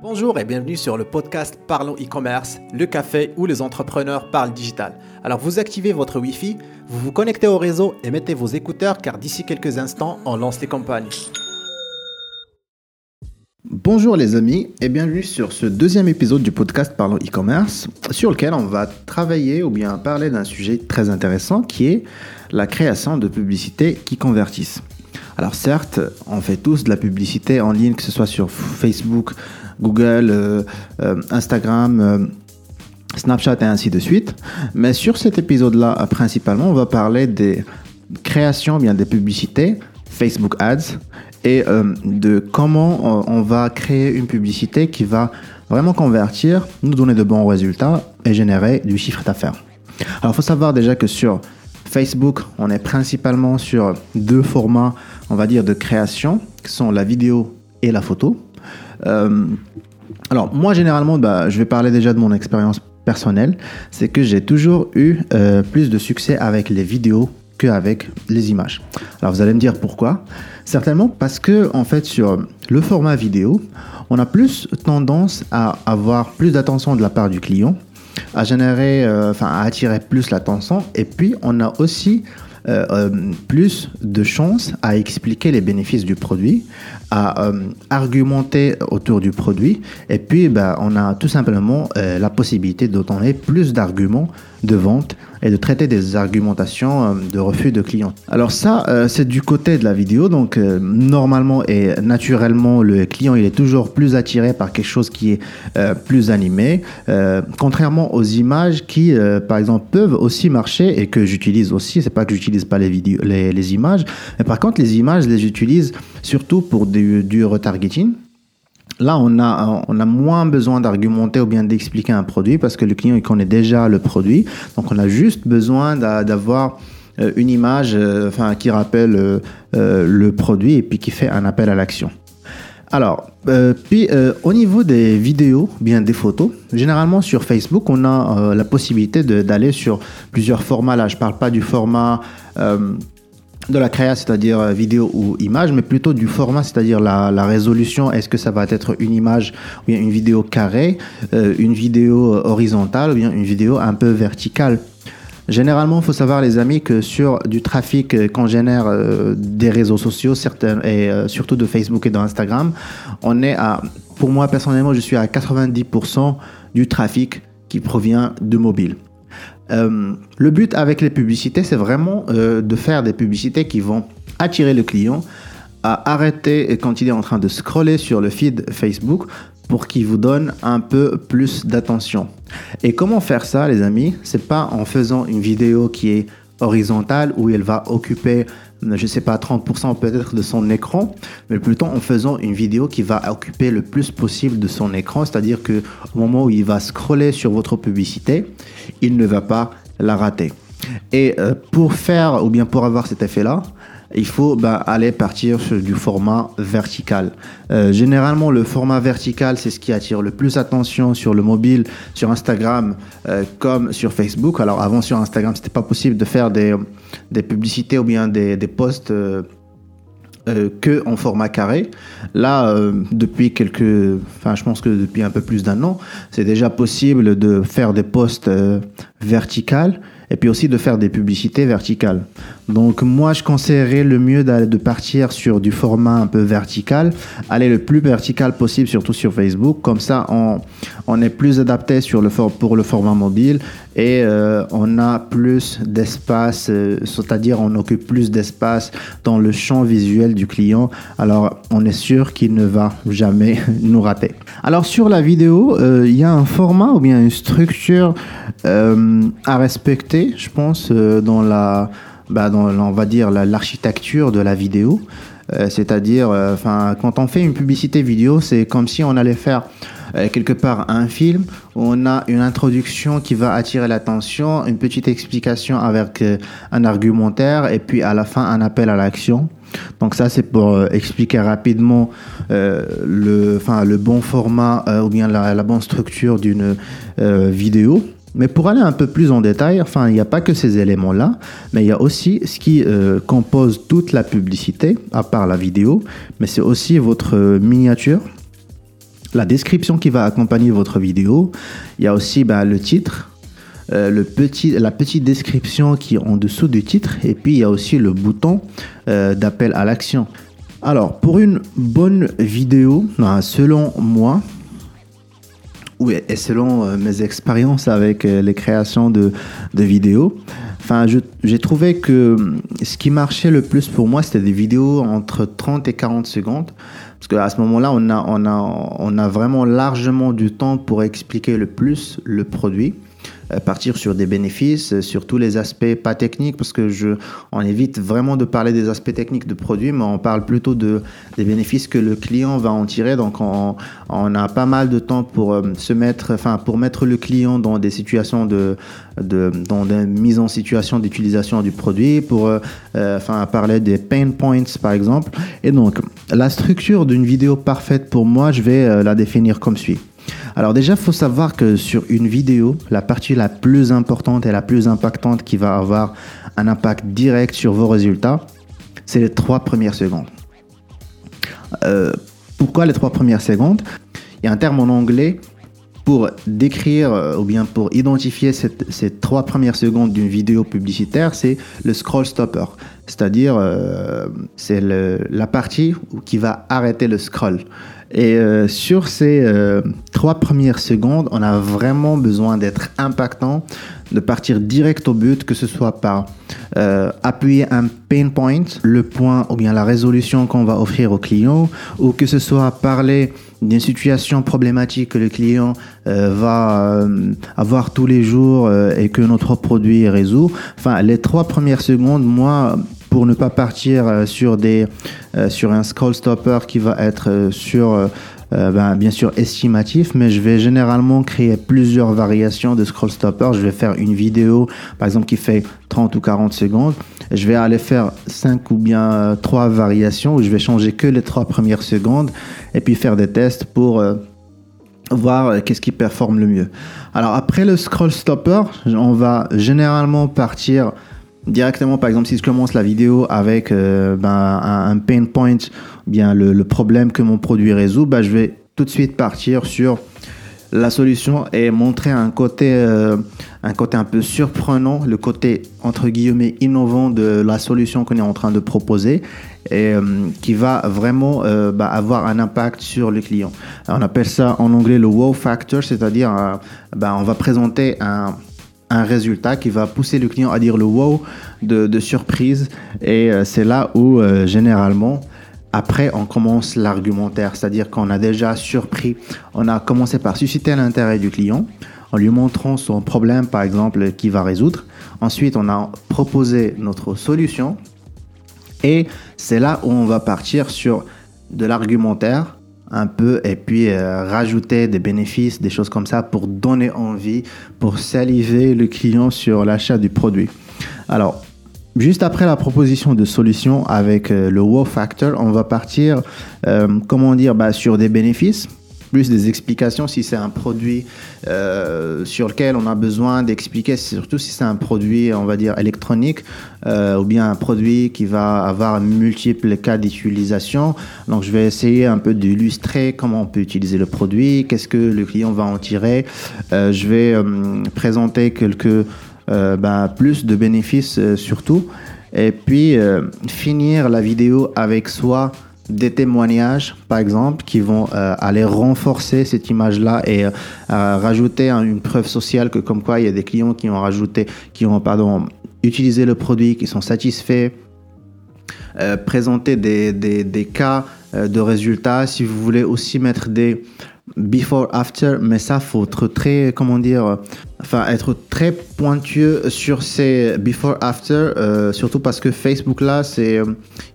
Bonjour et bienvenue sur le podcast Parlons e-commerce, le café où les entrepreneurs parlent digital. Alors vous activez votre Wi-Fi, vous vous connectez au réseau et mettez vos écouteurs car d'ici quelques instants, on lance les campagnes. Bonjour les amis et bienvenue sur ce deuxième épisode du podcast Parlons e-commerce sur lequel on va travailler ou bien parler d'un sujet très intéressant qui est la création de publicités qui convertissent. Alors certes, on fait tous de la publicité en ligne, que ce soit sur Facebook, Google, euh, euh, Instagram, euh, Snapchat et ainsi de suite. Mais sur cet épisode-là, principalement, on va parler des créations, bien des publicités, Facebook Ads, et de comment on va créer une publicité qui va vraiment convertir, nous donner de bons résultats et générer du chiffre d'affaires. Alors, il faut savoir déjà que sur Facebook, on est principalement sur deux formats, on va dire, de création, qui sont la vidéo et la photo. Euh, alors, moi, généralement, bah, je vais parler déjà de mon expérience personnelle. C'est que j'ai toujours eu euh, plus de succès avec les vidéos qu'avec les images. Alors, vous allez me dire pourquoi Certainement parce que, en fait, sur le format vidéo, on a plus tendance à avoir plus d'attention de la part du client, à générer, euh, enfin, à attirer plus l'attention. Et puis, on a aussi euh, euh, plus de chances à expliquer les bénéfices du produit, à euh, argumenter autour du produit, et puis ben, on a tout simplement la possibilité donner plus d'arguments de vente et de traiter des argumentations de refus de clients. Alors ça, c'est du côté de la vidéo, donc normalement et naturellement, le client il est toujours plus attiré par quelque chose qui est plus animé, contrairement aux images qui, par exemple, peuvent aussi marcher et que j'utilise aussi. C'est pas que j'utilise pas les, vidéos, les, images. Mais par contre, les images, je les utilise surtout pour du, retargeting. Là, on a, on a moins besoin d'argumenter ou bien d'expliquer un produit parce que le client il connaît déjà le produit. Donc, on a juste besoin d'avoir euh, une image euh, enfin, qui rappelle euh, le produit et puis qui fait un appel à l'action. Alors, puis au niveau des vidéos, bien des photos, généralement sur Facebook, on a la possibilité d'aller sur plusieurs formats. Là, je parle pas du format de la créa, c'est-à-dire euh, vidéo ou image, mais plutôt du format, c'est-à-dire la, résolution. Est-ce que ça va être une image ou bien une vidéo carrée, euh, une vidéo horizontale ou bien une vidéo un peu verticale? Généralement, il faut savoir, les amis, que sur du trafic qu'on génère des réseaux sociaux, certains, et surtout de Facebook et d'Instagram, on est à, pour moi personnellement, je suis à 90% du trafic qui provient de mobile. Euh, le but avec les publicités, c'est vraiment euh, de faire des publicités qui vont attirer le client à arrêter quand il est en train de scroller sur le feed Facebook pour qu'il vous donne un peu plus d'attention. Et comment faire ça, les amis? C'est pas en faisant une vidéo qui est horizontale où elle va occuper je sais pas, 30% peut-être de son écran, mais plutôt en faisant une vidéo qui va occuper le plus possible de son écran, c'est-à-dire que au moment où il va scroller sur votre publicité, il ne va pas la rater. Et euh, pour faire, ou bien pour avoir cet effet-là, il faut bah, aller partir sur du format vertical. Euh, généralement, le format vertical, c'est ce qui attire le plus attention sur le mobile, sur Instagram, euh, comme sur Facebook. Alors avant, sur Instagram, c'était pas possible de faire des, des publicités ou bien des, des posts. Euh, que en format carré. Là, depuis quelques, enfin, je pense que depuis un peu plus d'un an, c'est déjà possible de faire des posts verticales et puis aussi de faire des publicités verticales. Donc moi, je conseillerais le mieux de partir sur du format un peu vertical, aller le plus vertical possible, surtout sur Facebook. Comme ça, on, on est plus adapté sur le pour le format mobile et euh, on a plus d'espace, euh, c'est-à-dire on occupe plus d'espace dans le champ visuel du client. Alors on est sûr qu'il ne va jamais nous rater. Alors sur la vidéo, euh, il y a un format ou bien une structure à respecter, je pense, dans la, bah, dans, on va dire l'architecture de la vidéo. C'est-à-dire, enfin, quand on fait une publicité vidéo, c'est comme si on allait faire euh, quelque part un film où on a une introduction qui va attirer l'attention, une petite explication avec euh, un argumentaire et puis à la fin un appel à l'action. Donc ça c'est pour euh, expliquer rapidement le, le bon format ou bien la, bonne structure d'une vidéo. Mais pour aller un peu plus en détail, enfin, il n'y a pas que ces éléments-là, mais il y a aussi ce qui compose toute la publicité, à part la vidéo, mais c'est aussi votre miniature, la description qui va accompagner votre vidéo. Il y a aussi bah, le titre, euh, la petite description qui est en dessous du titre. Et puis il y a aussi le bouton euh, d'appel à l'action. Alors pour une bonne vidéo, bah, selon moi, oui, et selon euh, mes expériences avec les créations de, vidéos, enfin, j'ai trouvé que ce qui marchait le plus pour moi, c'était des vidéos entre 30 et 40 secondes. Parce qu'à ce moment-là, on a vraiment largement du temps pour expliquer le plus le produit. Euh, partir sur des bénéfices, euh, sur tous les aspects pas techniques, parce que je, on évite vraiment de parler des aspects techniques de produits, mais on parle plutôt de, des bénéfices que le client va en tirer. Donc, on, on a pas mal de temps pour euh, se mettre, enfin, pour mettre le client dans des situations de, de dans des mises en situation d'utilisation du produit, pour, enfin, parler des pain points, par exemple. Et donc, la structure d'une vidéo parfaite pour moi, je vais la définir comme suit. Alors déjà, il faut savoir que sur une vidéo, la partie la plus importante et la plus impactante qui va avoir un impact direct sur vos résultats, c'est les trois premières secondes. Euh, pourquoi les trois premières secondes? Il y a un terme en anglais pour décrire euh, ou bien pour identifier ces trois premières secondes d'une vidéo publicitaire, c'est le scroll stopper. C'est-à-dire, euh, c'est la partie qui va arrêter le scroll. Et euh, sur ces trois premières secondes, on a vraiment besoin d'être impactant, de partir direct au but, que ce soit par appuyer un pain point, le point ou bien la résolution qu'on va offrir au client, ou que ce soit parler d'une situation problématique que le client va avoir tous les jours et que notre produit résout. Enfin, les trois premières secondes, moi, pour ne pas partir euh, sur, des, euh, sur un scroll stopper qui va être euh, sur, ben, bien sûr estimatif, mais je vais généralement créer plusieurs variations de scroll stopper. Je vais faire une vidéo, par exemple, qui fait 30 ou 40 secondes. Je vais aller faire 5 ou bien 3 variations où je vais changer que les 3 premières secondes et puis faire des tests pour voir qu'est-ce qui performe le mieux. Alors après le scroll stopper, on va généralement partir directement, par exemple, si je commence la vidéo avec euh, ben, un, pain point, bien le, problème que mon produit résout, ben, je vais tout de suite partir sur la solution et montrer un côté, euh, un côté un peu surprenant, le côté entre guillemets innovant de la solution qu'on est en train de proposer et euh, qui va vraiment ben, avoir un impact sur le client. on appelle ça en anglais le wow factor, c'est-à-dire ben, on va présenter un, un résultat qui va pousser le client à dire le wow de, surprise. Et euh, c'est là où, euh, généralement, après, on commence l'argumentaire, c'est-à-dire qu'on a déjà surpris, on a commencé par susciter l'intérêt du client en lui montrant son problème, par exemple, qu'il va résoudre. Ensuite, on a proposé notre solution. Et c'est là où on va partir sur de l'argumentaire un peu et puis euh, rajouter des bénéfices, des choses comme ça pour donner envie, pour saliver le client sur l'achat du produit. Alors, juste après la proposition de solution avec euh, le wow factor, on va partir, euh, comment dire, bah, sur des bénéfices plus des explications si c'est un produit euh, sur lequel on a besoin d'expliquer, surtout si c'est un produit, on va dire, électronique, ou bien un produit qui va avoir multiples cas d'utilisation. Donc, je vais essayer un peu d'illustrer comment on peut utiliser le produit, qu'est-ce que le client va en tirer. Je vais présenter quelques, bah, plus de bénéfices surtout. Et puis, finir la vidéo avec soit des témoignages, par exemple, qui vont euh, aller renforcer cette image-là et euh, rajouter une preuve sociale que comme quoi il y a des clients qui ont rajouté, qui ont pardon utilisé le produit, qui sont satisfaits, euh, présenter des, des, des cas de résultats. Si vous voulez aussi mettre des before after mais ça faut être très comment dire enfin être très pointueux sur ces before after euh, surtout parce que Facebook là c'est euh,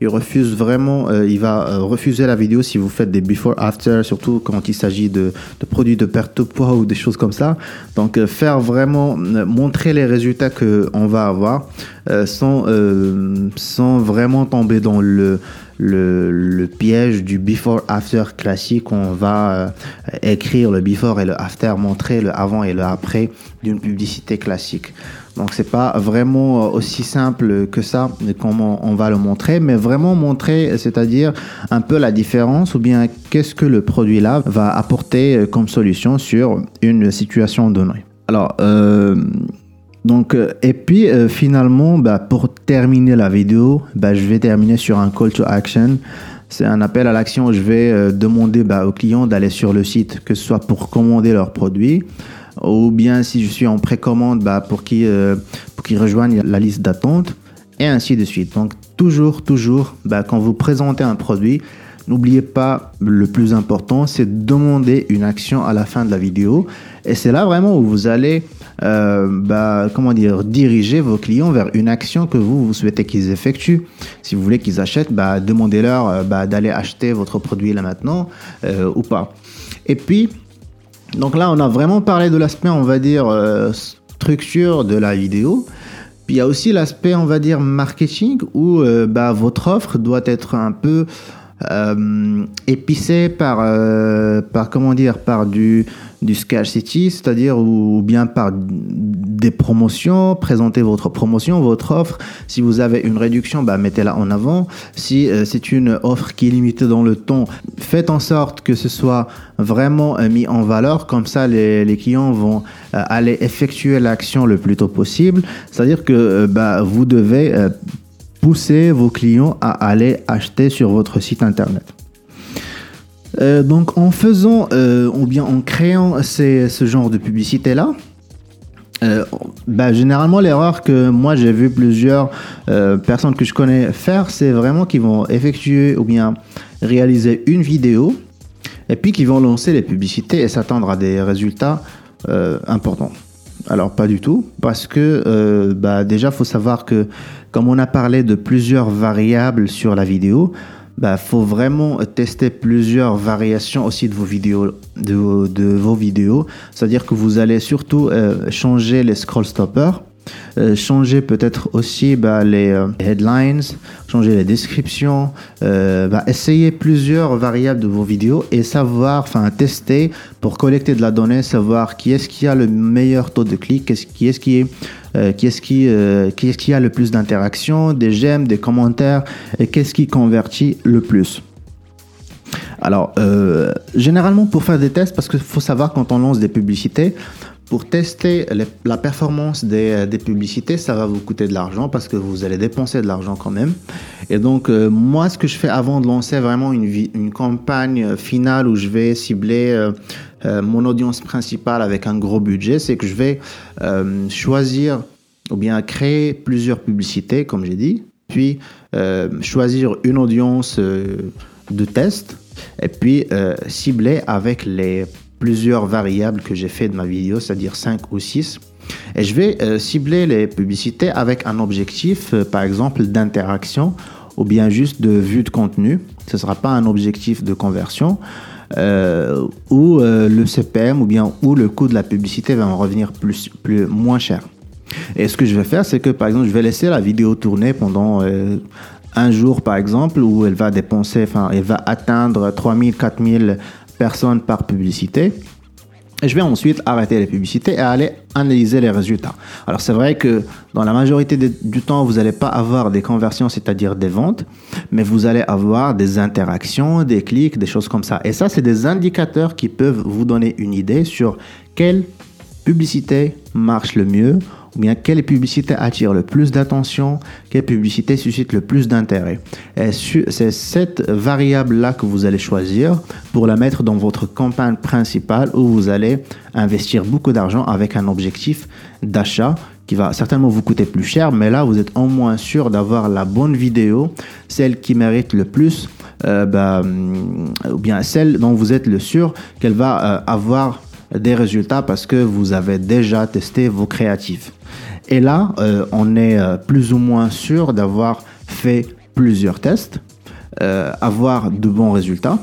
il refuse vraiment euh, il va refuser la vidéo si vous faites des before after surtout quand il s'agit de, de, produits de perte de poids ou des choses comme ça. Donc faire vraiment montrer les résultats que on va avoir sans sans vraiment tomber dans le le, piège du before-after classique. On va euh, écrire le before et le after, montrer le avant et le après d'une publicité classique. Donc c'est pas vraiment euh, aussi simple que ça, comment on va le montrer, mais vraiment montrer, c'est-à-dire un peu la différence ou bien qu'est-ce que le produit là va apporter euh, comme solution sur une situation donnée. Alors donc, et puis finalement, bah, pour terminer la vidéo, bah, je vais terminer sur un call to action. C'est un appel à l'action. Je vais demander bah, aux clients d'aller sur le site, que ce soit pour commander leurs produits, ou bien si je suis en précommande bah, pour qu'ils euh, rejoignent la liste d'attente, et ainsi de suite. Donc toujours, toujours, quand vous présentez un produit, n'oubliez pas le plus important, c'est de demander une action à la fin de la vidéo. Et c'est là vraiment où vous allez, euh, bah, diriger vos clients vers une action que vous, vous souhaitez qu'ils effectuent. Si vous voulez qu'ils achètent, bah, demandez-leur euh, bah, d'aller acheter votre produit là maintenant euh, ou pas. Et puis, donc là, on a vraiment parlé de l'aspect, on va dire, structure de la vidéo. Puis il y a aussi l'aspect, on va dire, marketing, où votre offre doit être un peu euh, épicée par, par, comment dire, par du, du scarcity, c'est-à-dire ou bien par des promotions, présentez votre promotion, votre offre. Si vous avez une réduction, bah, mettez-la en avant. Si euh, c'est une offre qui est limitée dans le temps, faites en sorte que ce soit vraiment euh, mis en valeur. Comme ça, les, les clients vont euh, aller effectuer l'action le plus tôt possible. C'est-à-dire que bah, vous devez pousser vos clients à aller acheter sur votre site internet. Euh, donc en faisant euh, ou bien en créant ce genre de publicité là, euh, bah, généralement l'erreur que moi j'ai vu plusieurs personnes que je connais faire, c'est vraiment qu'ils vont effectuer ou bien réaliser une vidéo et puis qu'ils vont lancer les publicités et s'attendre à des résultats importants. Alors pas du tout, parce que bah, déjà faut savoir que comme on a parlé de plusieurs variables sur la vidéo, bah, faut vraiment tester plusieurs variations aussi de vos vidéos, de, de vos vidéos. C'est-à-dire que vous allez surtout euh, changer les scroll stoppers. Euh, changer peut-être aussi bah, les euh, headlines, changer les descriptions, euh, bah, essayer plusieurs variables de vos vidéos et savoir, enfin tester pour collecter de la donnée, savoir qui est-ce qui a le meilleur taux de clic, qui est-ce qui est qui, qui, a le plus d'interactions, des j'aime, des commentaires, et qu'est-ce qui convertit le plus. Alors, généralement pour faire des tests, parce qu'il faut savoir quand on lance des publicités, pour tester la performance des, des, publicités, ça va vous coûter de l'argent parce que vous allez dépenser de l'argent quand même. Et donc, moi, ce que je fais avant de lancer vraiment une, campagne finale où je vais cibler euh, mon audience principale avec un gros budget, c'est que je vais euh, choisir ou bien créer plusieurs publicités, comme j'ai dit, puis euh, choisir une audience de test et puis cibler avec les plusieurs variables que j'ai fait de ma vidéo, c'est-à-dire 5 ou 6. Et je vais cibler les publicités avec un objectif, par exemple, d'interaction ou bien juste de vue de contenu. Ce ne sera pas un objectif de conversion. Euh, où euh, le CPM ou bien où le coût de la publicité va en revenir plus, plus, moins cher. Et ce que je vais faire, c'est que par exemple, je vais laisser la vidéo tourner pendant euh, un jour, par exemple, où elle va dépenser, enfin, elle va atteindre 3000, 4000 personnes par publicité. Et je vais ensuite arrêter les publicités et aller analyser les résultats. Alors c'est vrai que dans la majorité du temps, vous n'allez pas avoir des conversions, c'est-à-dire des ventes, mais vous allez avoir des interactions, des clics, des choses comme ça. Et ça, c'est des indicateurs qui peuvent vous donner une idée sur quelle publicité marche le mieux ou bien quelle publicité attire le plus d'attention, quelle publicité suscite le plus d'intérêt. C'est cette variable-là que vous allez choisir pour la mettre dans votre campagne principale où vous allez investir beaucoup d'argent avec un objectif d'achat qui va certainement vous coûter plus cher, mais là vous êtes en moins sûr d'avoir la bonne vidéo, celle qui mérite le plus, euh, bah, ou bien celle dont vous êtes le sûr qu'elle va euh, avoir des résultats parce que vous avez déjà testé vos créatifs. Et là, euh, on est euh, plus ou moins sûr d'avoir fait plusieurs tests, euh, avoir de bons résultats.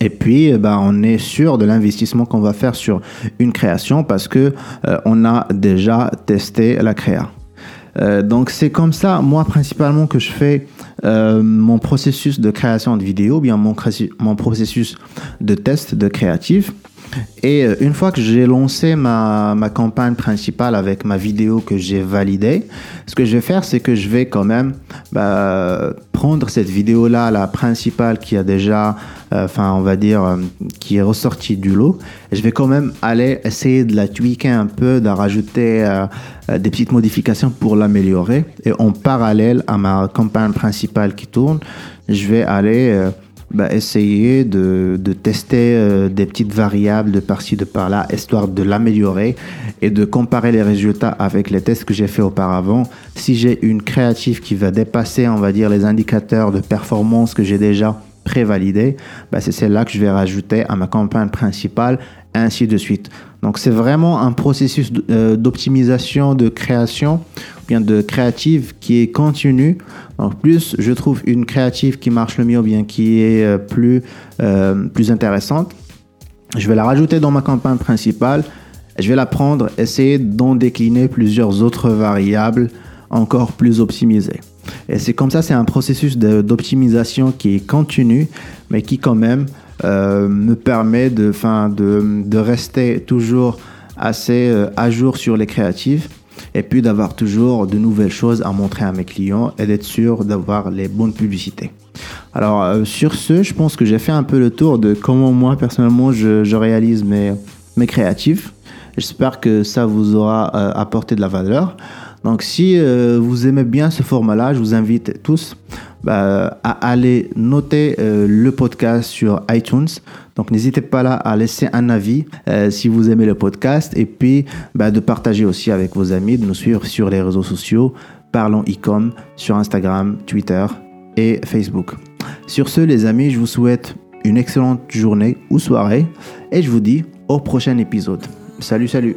Et puis, ben, on est sûr de l'investissement qu'on va faire sur une création parce que on a déjà testé la créa. donc c'est comme ça, moi principalement, que je fais mon processus de création de vidéo, bien mon, mon processus de test de créatif. Et euh, une fois que j'ai lancé ma, ma, campagne principale avec ma vidéo que j'ai validée, ce que je vais faire, c'est que je vais quand même bah, prendre cette vidéo-là, la principale qui a déjà, euh, enfin on va dire, euh, qui est ressortie du lot, je vais quand même aller essayer de la tweaker un peu, de rajouter des petites modifications pour l'améliorer. Et en parallèle à ma campagne principale qui tourne, je vais aller bah, essayer de, de tester euh, des petites variables de par-ci, de par-là, histoire de l'améliorer et de comparer les résultats avec les tests que j'ai fait auparavant. Si j'ai une créative qui va dépasser, on va dire, les indicateurs de performance que j'ai déjà prévalidés, bah, c'est celle-là que je vais rajouter à ma campagne principale, ainsi de suite. Donc c'est vraiment un processus euh, d'optimisation, de création, bien de créative qui est continu. Donc plus je trouve une créative qui marche le mieux, bien qui est euh, plus, euh, plus intéressante, je vais la rajouter dans ma campagne principale. Je vais la prendre, essayer d'en décliner plusieurs autres variables encore plus optimisées. Et c'est comme ça, c'est un processus d'optimisation qui est continu, mais qui quand même euh, me permet de, fin, de, de, rester toujours assez euh, à jour sur les créatives et puis d'avoir toujours de nouvelles choses à montrer à mes clients et d'être sûr d'avoir les bonnes publicités. Alors euh, sur ce, je pense que j'ai fait un peu le tour de comment moi personnellement je, réalise mes, mes créatives. J'espère que ça vous aura apporté de la valeur. Donc si vous aimez bien ce format-là, je vous invite tous bah, à aller noter euh, le podcast sur iTunes. Donc n'hésitez pas là à laisser un avis euh, si vous aimez le podcast et puis bah, de partager aussi avec vos amis, de nous suivre sur les réseaux sociaux, parlons e-com sur Instagram, Twitter et Facebook. Sur ce les amis, je vous souhaite une excellente journée ou soirée et je vous dis au prochain épisode. Salut, salut